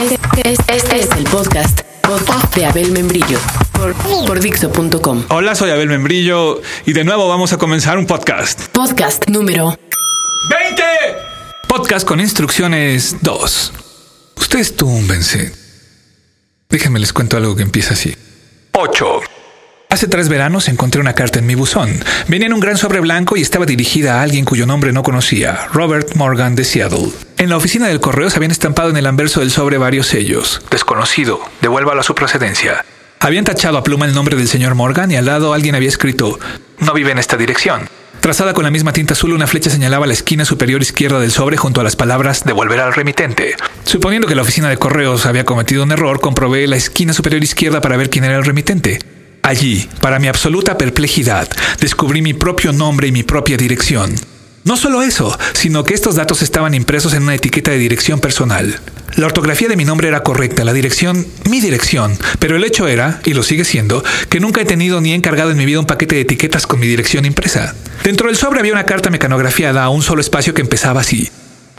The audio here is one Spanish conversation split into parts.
Este, este es el podcast, podcast de Abel Membrillo por, por Dixo.com. Hola, soy Abel Membrillo y de nuevo vamos a comenzar un podcast. Podcast número 20. Podcast con instrucciones 2. Ustedes túmbense. Déjenme les cuento algo que empieza así. 8. Hace tres veranos encontré una carta en mi buzón. Venía en un gran sobre blanco y estaba dirigida a alguien cuyo nombre no conocía, Robert Morgan de Seattle. En la oficina del correo se habían estampado en el anverso del sobre varios sellos. Desconocido, devuélvalo a su procedencia. Habían tachado a pluma el nombre del señor Morgan y al lado alguien había escrito, no vive en esta dirección. Trazada con la misma tinta azul, una flecha señalaba la esquina superior izquierda del sobre junto a las palabras devolver al remitente. Suponiendo que la oficina de correos había cometido un error, comprobé la esquina superior izquierda para ver quién era el remitente. Allí, para mi absoluta perplejidad, descubrí mi propio nombre y mi propia dirección. No solo eso, sino que estos datos estaban impresos en una etiqueta de dirección personal. La ortografía de mi nombre era correcta, la dirección, mi dirección, pero el hecho era, y lo sigue siendo, que nunca he tenido ni encargado en mi vida un paquete de etiquetas con mi dirección impresa. Dentro del sobre había una carta mecanografiada a un solo espacio que empezaba así.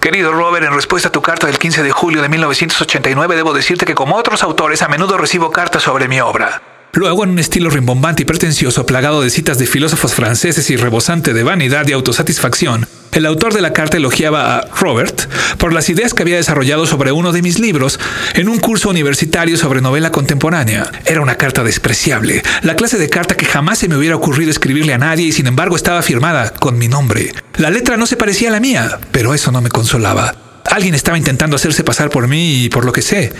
Querido Robert, en respuesta a tu carta del 15 de julio de 1989, debo decirte que como otros autores a menudo recibo cartas sobre mi obra. Luego, en un estilo rimbombante y pretencioso, plagado de citas de filósofos franceses y rebosante de vanidad y autosatisfacción, el autor de la carta elogiaba a Robert por las ideas que había desarrollado sobre uno de mis libros en un curso universitario sobre novela contemporánea. Era una carta despreciable, la clase de carta que jamás se me hubiera ocurrido escribirle a nadie y sin embargo estaba firmada con mi nombre. La letra no se parecía a la mía, pero eso no me consolaba. Alguien estaba intentando hacerse pasar por mí y por lo que sé.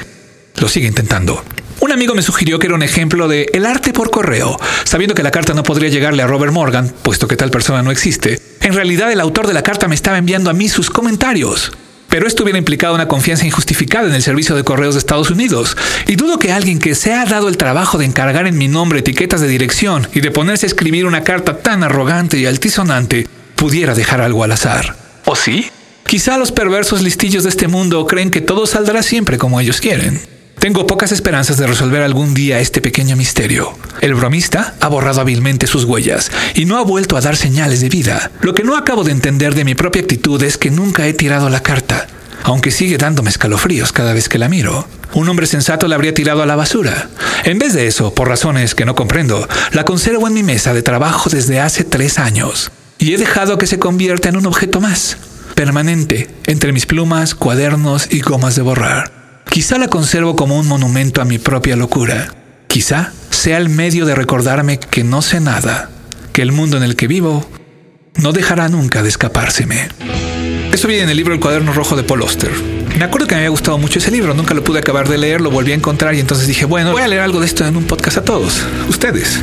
Lo sigue intentando. Un amigo me sugirió que era un ejemplo de el arte por correo, sabiendo que la carta no podría llegarle a Robert Morgan, puesto que tal persona no existe. En realidad el autor de la carta me estaba enviando a mí sus comentarios. Pero esto hubiera implicado una confianza injustificada en el servicio de correos de Estados Unidos. Y dudo que alguien que se ha dado el trabajo de encargar en mi nombre etiquetas de dirección y de ponerse a escribir una carta tan arrogante y altisonante pudiera dejar algo al azar. ¿O sí? Quizá los perversos listillos de este mundo creen que todo saldrá siempre como ellos quieren. Tengo pocas esperanzas de resolver algún día este pequeño misterio. El bromista ha borrado hábilmente sus huellas y no ha vuelto a dar señales de vida. Lo que no acabo de entender de mi propia actitud es que nunca he tirado la carta, aunque sigue dándome escalofríos cada vez que la miro. Un hombre sensato la habría tirado a la basura. En vez de eso, por razones que no comprendo, la conservo en mi mesa de trabajo desde hace tres años y he dejado que se convierta en un objeto más, permanente, entre mis plumas, cuadernos y gomas de borrar. Quizá la conservo como un monumento a mi propia locura. Quizá sea el medio de recordarme que no sé nada, que el mundo en el que vivo no dejará nunca de escapárseme. Eso viene en el libro El cuaderno rojo de Paul Oster. Me acuerdo que me había gustado mucho ese libro, nunca lo pude acabar de leer, lo volví a encontrar y entonces dije, bueno, voy a leer algo de esto en un podcast a todos, ustedes.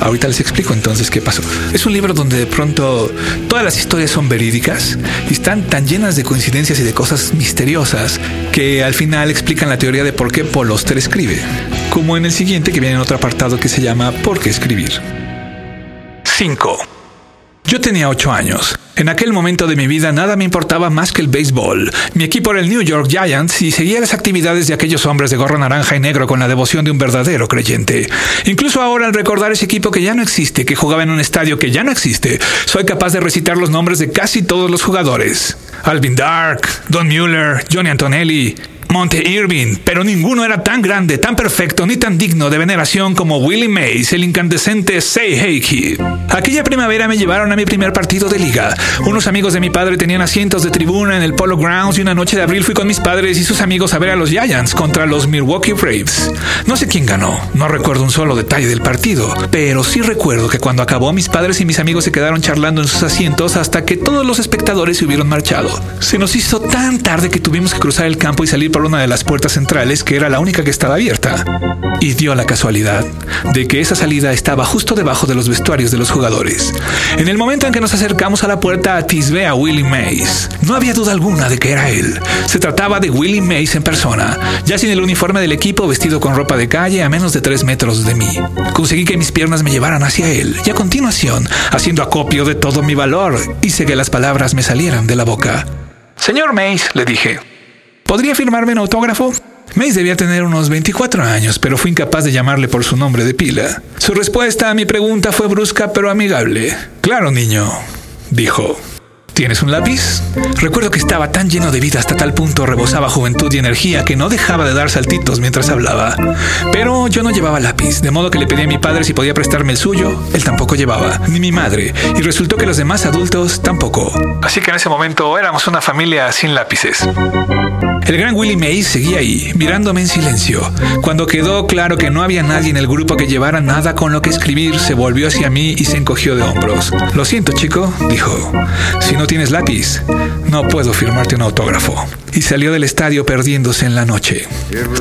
Ahorita les explico entonces qué pasó. Es un libro donde de pronto todas las historias son verídicas y están tan llenas de coincidencias y de cosas misteriosas que al final explican la teoría de por qué Paul Oster escribe, como en el siguiente que viene en otro apartado que se llama ¿Por qué escribir? 5. Yo tenía 8 años. En aquel momento de mi vida nada me importaba más que el béisbol. Mi equipo era el New York Giants y seguía las actividades de aquellos hombres de gorro naranja y negro con la devoción de un verdadero creyente. Incluso ahora al recordar ese equipo que ya no existe, que jugaba en un estadio que ya no existe, soy capaz de recitar los nombres de casi todos los jugadores. Alvin Dark, Don Mueller, Johnny Antonelli, Monte Irving, pero ninguno era tan grande, tan perfecto ni tan digno de veneración como Willie Mays, el incandescente Say Hey Kid. Aquella primavera me llevaron a mi primer partido de liga. Unos amigos de mi padre tenían asientos de tribuna en el Polo Grounds y una noche de abril fui con mis padres y sus amigos a ver a los Giants contra los Milwaukee Braves. No sé quién ganó, no recuerdo un solo detalle del partido, pero sí recuerdo que cuando acabó mis padres y mis amigos se quedaron charlando en sus asientos hasta que todos los espectadores se hubieron marchado. Se nos hizo tan tarde que tuvimos que cruzar el campo y salir por una de las puertas centrales que era la única que estaba abierta. Y dio la casualidad de que esa salida estaba justo debajo de los vestuarios de los jugadores. En el momento en que nos acercamos a la puerta atisbé a Willie Mays. No había duda alguna de que era él. Se trataba de Willie Mays en persona, ya sin el uniforme del equipo vestido con ropa de calle a menos de tres metros de mí. Conseguí que mis piernas me llevaran hacia él y a continuación, haciendo acopio de todo mi valor, hice que las palabras me salieran de la boca. Señor Mays, le dije, ¿Podría firmarme un autógrafo? Mays debía tener unos 24 años, pero fui incapaz de llamarle por su nombre de pila. Su respuesta a mi pregunta fue brusca pero amigable. Claro, niño, dijo. ¿Tienes un lápiz? Recuerdo que estaba tan lleno de vida hasta tal punto rebosaba juventud y energía que no dejaba de dar saltitos mientras hablaba. Pero yo no llevaba lápiz, de modo que le pedí a mi padre si podía prestarme el suyo. Él tampoco llevaba, ni mi madre, y resultó que los demás adultos tampoco. Así que en ese momento éramos una familia sin lápices. El gran Willie Mays seguía ahí, mirándome en silencio. Cuando quedó claro que no había nadie en el grupo que llevara nada con lo que escribir, se volvió hacia mí y se encogió de hombros. Lo siento, chico, dijo. Si no tienes lápiz, no puedo firmarte un autógrafo. Y salió del estadio perdiéndose en la noche.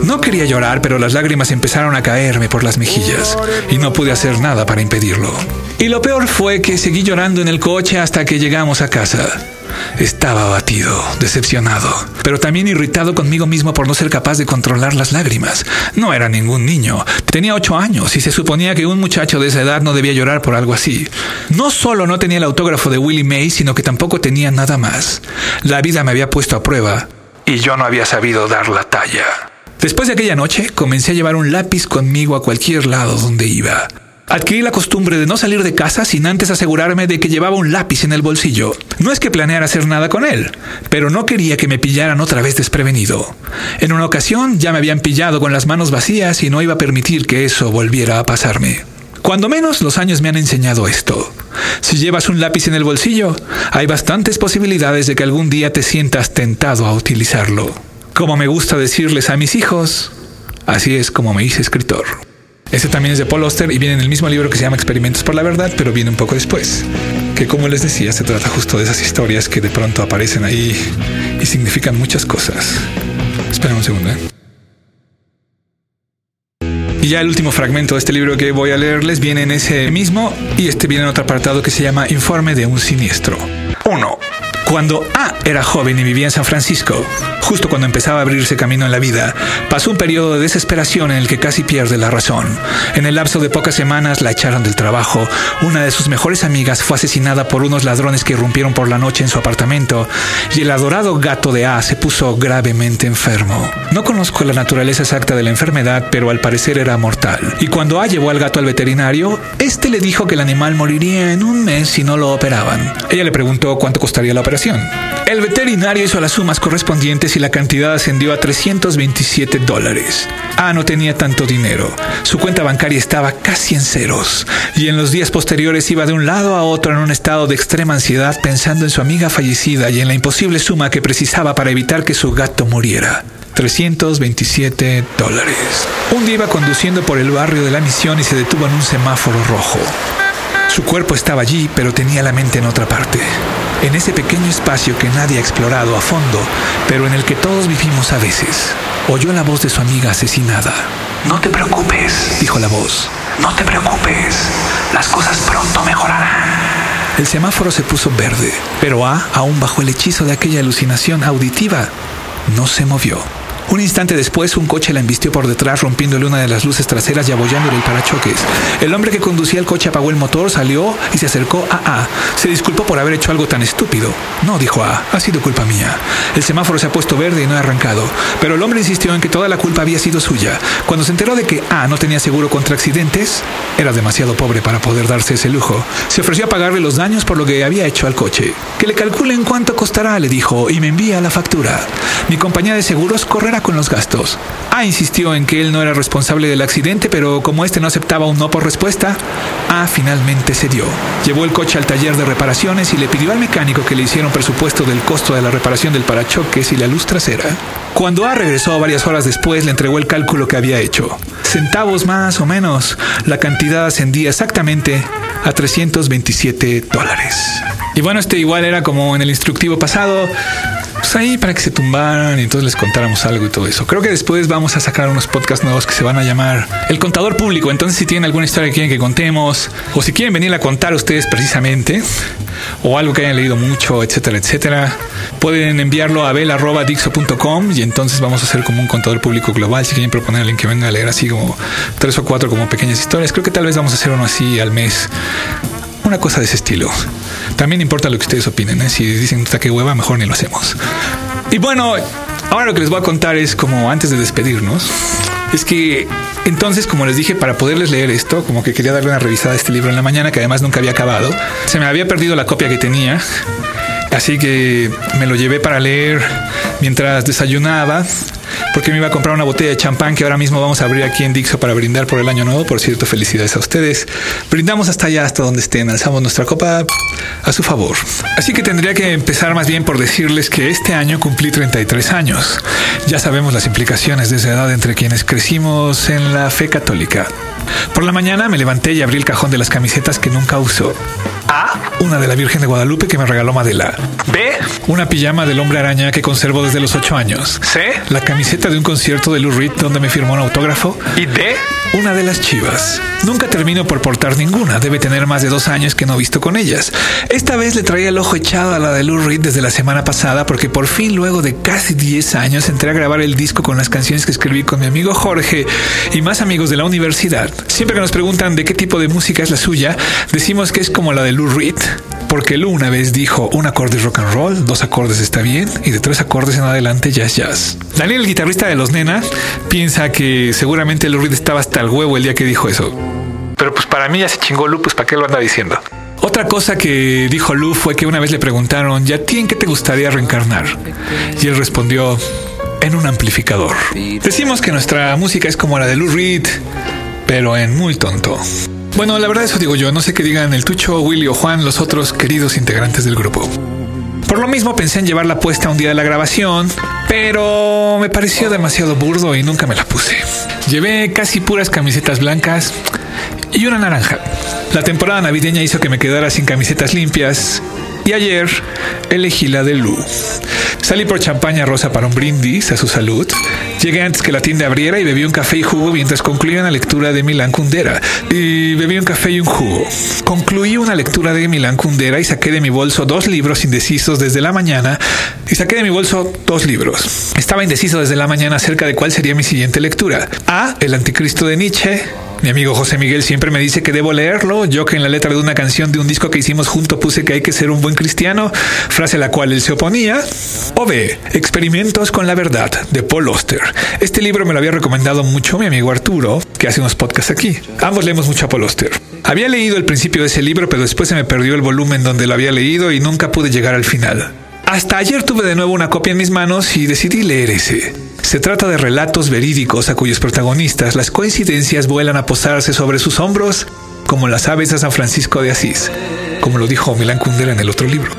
No quería llorar, pero las lágrimas empezaron a caerme por las mejillas y no pude hacer nada para impedirlo. Y lo peor fue que seguí llorando en el coche hasta que llegamos a casa. Estaba abatido, decepcionado, pero también irritado conmigo mismo por no ser capaz de controlar las lágrimas. No era ningún niño, tenía ocho años y se suponía que un muchacho de esa edad no debía llorar por algo así. No solo no tenía el autógrafo de Willie May, sino que tampoco tenía nada más. La vida me había puesto a prueba y yo no había sabido dar la talla. Después de aquella noche, comencé a llevar un lápiz conmigo a cualquier lado donde iba. Adquirí la costumbre de no salir de casa sin antes asegurarme de que llevaba un lápiz en el bolsillo. No es que planeara hacer nada con él, pero no quería que me pillaran otra vez desprevenido. En una ocasión ya me habían pillado con las manos vacías y no iba a permitir que eso volviera a pasarme. Cuando menos los años me han enseñado esto. Si llevas un lápiz en el bolsillo, hay bastantes posibilidades de que algún día te sientas tentado a utilizarlo. Como me gusta decirles a mis hijos, así es como me hice escritor. Este también es de Paul Oster y viene en el mismo libro que se llama Experimentos por la Verdad, pero viene un poco después. Que como les decía, se trata justo de esas historias que de pronto aparecen ahí y significan muchas cosas. Espera un segundo. ¿eh? Ya el último fragmento de este libro que voy a leerles viene en ese mismo y este viene en otro apartado que se llama Informe de un siniestro. 1. Cuando A era joven y vivía en San Francisco, justo cuando empezaba a abrirse camino en la vida, pasó un periodo de desesperación en el que casi pierde la razón. En el lapso de pocas semanas la echaron del trabajo, una de sus mejores amigas fue asesinada por unos ladrones que irrumpieron por la noche en su apartamento y el adorado gato de A se puso gravemente enfermo. No conozco la naturaleza exacta de la enfermedad, pero al parecer era mortal. Y cuando A llevó al gato al veterinario, este le dijo que el animal moriría en un mes si no lo operaban. Ella le preguntó cuánto costaría la operación el veterinario hizo las sumas correspondientes y la cantidad ascendió a 327 dólares. Ah, no tenía tanto dinero. Su cuenta bancaria estaba casi en ceros. Y en los días posteriores iba de un lado a otro en un estado de extrema ansiedad pensando en su amiga fallecida y en la imposible suma que precisaba para evitar que su gato muriera. 327 dólares. Un día iba conduciendo por el barrio de la misión y se detuvo en un semáforo rojo. Su cuerpo estaba allí, pero tenía la mente en otra parte en ese pequeño espacio que nadie ha explorado a fondo, pero en el que todos vivimos a veces. Oyó la voz de su amiga asesinada. No te preocupes, dijo la voz. No te preocupes, las cosas pronto mejorarán. El semáforo se puso verde, pero A, aún bajo el hechizo de aquella alucinación auditiva, no se movió. Un instante después, un coche la embistió por detrás, rompiéndole una de las luces traseras y abollándole el parachoques. El hombre que conducía el coche apagó el motor, salió y se acercó a A. Se disculpó por haber hecho algo tan estúpido. No, dijo A, ha sido culpa mía. El semáforo se ha puesto verde y no ha arrancado. Pero el hombre insistió en que toda la culpa había sido suya. Cuando se enteró de que A no tenía seguro contra accidentes, era demasiado pobre para poder darse ese lujo. Se ofreció a pagarle los daños por lo que había hecho al coche. Que le calculen cuánto costará, le dijo, y me envía la factura. Mi compañía de seguros correrá con los gastos. A insistió en que él no era responsable del accidente, pero como este no aceptaba un no por respuesta, A finalmente cedió. Llevó el coche al taller de reparaciones y le pidió al mecánico que le hiciera un presupuesto del costo de la reparación del parachoques y la luz trasera. Cuando A regresó varias horas después, le entregó el cálculo que había hecho. Centavos más o menos, la cantidad ascendía exactamente a 327 dólares. Y bueno, este igual era como en el instructivo pasado, pues ahí para que se tumbaran y entonces les contáramos algo y todo eso. Creo que después vamos a sacar unos podcasts nuevos que se van a llamar El Contador Público. Entonces, si tienen alguna historia que quieren que contemos, o si quieren venir a contar ustedes precisamente, o algo que hayan leído mucho, etcétera, etcétera, pueden enviarlo a bel.dixo.com y entonces vamos a hacer como un contador público global. Si quieren proponer a alguien que venga a leer así como tres o cuatro como pequeñas historias, creo que tal vez vamos a hacer uno así al mes una cosa de ese estilo. También importa lo que ustedes opinen. ¿eh? Si dicen que hueva, mejor ni lo hacemos. Y bueno, ahora lo que les voy a contar es como antes de despedirnos. Es que entonces, como les dije, para poderles leer esto, como que quería darle una revisada a este libro en la mañana, que además nunca había acabado. Se me había perdido la copia que tenía Así que me lo llevé para leer mientras desayunaba porque me iba a comprar una botella de champán que ahora mismo vamos a abrir aquí en Dixo para brindar por el año nuevo. Por cierto, felicidades a ustedes. Brindamos hasta allá, hasta donde estén. Alzamos nuestra copa a su favor. Así que tendría que empezar más bien por decirles que este año cumplí 33 años. Ya sabemos las implicaciones de esa edad entre quienes crecimos en la fe católica. Por la mañana me levanté y abrí el cajón de las camisetas que nunca uso. A. Una de la Virgen de Guadalupe que me regaló Madela. B. Una pijama del hombre araña que conservo desde los 8 años. C. La camiseta de un concierto de Lou Reed donde me firmó un autógrafo. Y D. Una de las chivas. Nunca termino por portar ninguna. Debe tener más de dos años que no he visto con ellas. Esta vez le traía el ojo echado a la de Lou Reed desde la semana pasada porque por fin luego de casi 10 años entré a grabar el disco con las canciones que escribí con mi amigo Jorge y más amigos de la universidad. Siempre que nos preguntan de qué tipo de música es la suya, decimos que es como la de Lou Reed, porque Lou una vez dijo un acorde rock and roll, dos acordes está bien y de tres acordes en adelante jazz jazz. Daniel, el guitarrista de los Nena, piensa que seguramente Lou Reed estaba hasta el huevo el día que dijo eso. Pero pues para mí ya se chingó Lou, pues para qué lo anda diciendo. Otra cosa que dijo Lou fue que una vez le preguntaron, ¿ya ti en qué te gustaría reencarnar? Y él respondió, en un amplificador. Decimos que nuestra música es como la de Lou Reed, pero en muy tonto. Bueno, la verdad eso digo yo, no sé qué digan el Tucho, Willy o Juan, los otros queridos integrantes del grupo. Por lo mismo pensé en llevarla puesta un día de la grabación, pero me pareció demasiado burdo y nunca me la puse. Llevé casi puras camisetas blancas y una naranja. La temporada navideña hizo que me quedara sin camisetas limpias y ayer elegí la de Lu. Salí por champaña rosa para un brindis a su salud. Llegué antes que la tienda abriera y bebí un café y jugo mientras concluía una lectura de Milán Kundera. Y bebí un café y un jugo. Concluí una lectura de Milán Kundera y saqué de mi bolso dos libros indecisos desde la mañana. Y saqué de mi bolso dos libros. Estaba indeciso desde la mañana acerca de cuál sería mi siguiente lectura. A. El Anticristo de Nietzsche mi amigo José Miguel siempre me dice que debo leerlo. Yo que en la letra de una canción de un disco que hicimos junto puse que hay que ser un buen cristiano, frase a la cual él se oponía. O B, Experimentos con la verdad, de Paul Oster. Este libro me lo había recomendado mucho mi amigo Arturo, que hace unos podcasts aquí. Ambos leemos mucho a Paul Oster. Había leído el principio de ese libro, pero después se me perdió el volumen donde lo había leído y nunca pude llegar al final. Hasta ayer tuve de nuevo una copia en mis manos y decidí leer ese. Se trata de relatos verídicos a cuyos protagonistas las coincidencias vuelan a posarse sobre sus hombros como las aves a San Francisco de Asís, como lo dijo Milán Kundera en el otro libro.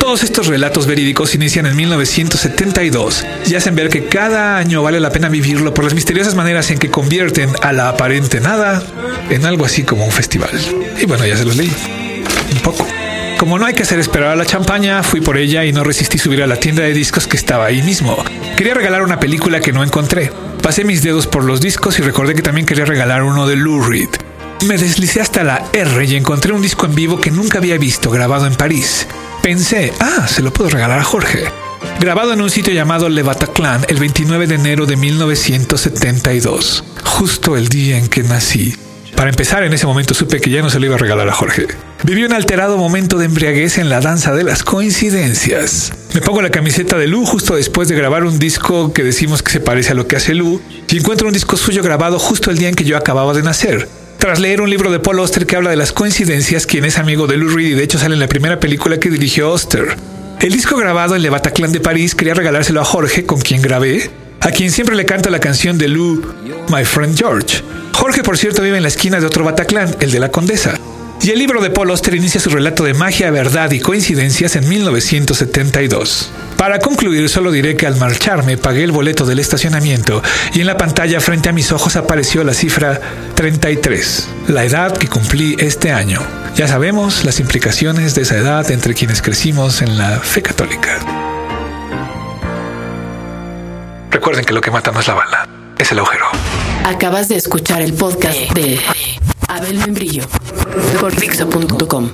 Todos estos relatos verídicos inician en 1972 y hacen ver que cada año vale la pena vivirlo por las misteriosas maneras en que convierten a la aparente nada en algo así como un festival. Y bueno, ya se los leí. Un poco. Como no hay que hacer esperar a la champaña, fui por ella y no resistí subir a la tienda de discos que estaba ahí mismo. Quería regalar una película que no encontré. Pasé mis dedos por los discos y recordé que también quería regalar uno de Lou Reed. Me deslicé hasta la R y encontré un disco en vivo que nunca había visto, grabado en París. Pensé, ah, se lo puedo regalar a Jorge. Grabado en un sitio llamado Le Bataclan el 29 de enero de 1972, justo el día en que nací. Para empezar, en ese momento supe que ya no se lo iba a regalar a Jorge. Viví un alterado momento de embriaguez en la danza de las coincidencias. Me pongo la camiseta de Lu justo después de grabar un disco que decimos que se parece a lo que hace Lu y encuentro un disco suyo grabado justo el día en que yo acababa de nacer. Tras leer un libro de Paul Oster que habla de las coincidencias, quien es amigo de Lou Reed y de hecho sale en la primera película que dirigió Oster. El disco grabado en Le Bataclan de París quería regalárselo a Jorge, con quien grabé, a quien siempre le canta la canción de Lou, My Friend George. Jorge, por cierto, vive en la esquina de otro Bataclan, el de la Condesa. Y el libro de Paul Oster inicia su relato de magia, verdad y coincidencias en 1972. Para concluir, solo diré que al marcharme pagué el boleto del estacionamiento y en la pantalla frente a mis ojos apareció la cifra 33, la edad que cumplí este año. Ya sabemos las implicaciones de esa edad entre quienes crecimos en la fe católica. Recuerden que lo que mata no es la bala, es el agujero. Acabas de escuchar el podcast de Abel Membrillo por Dixo.com.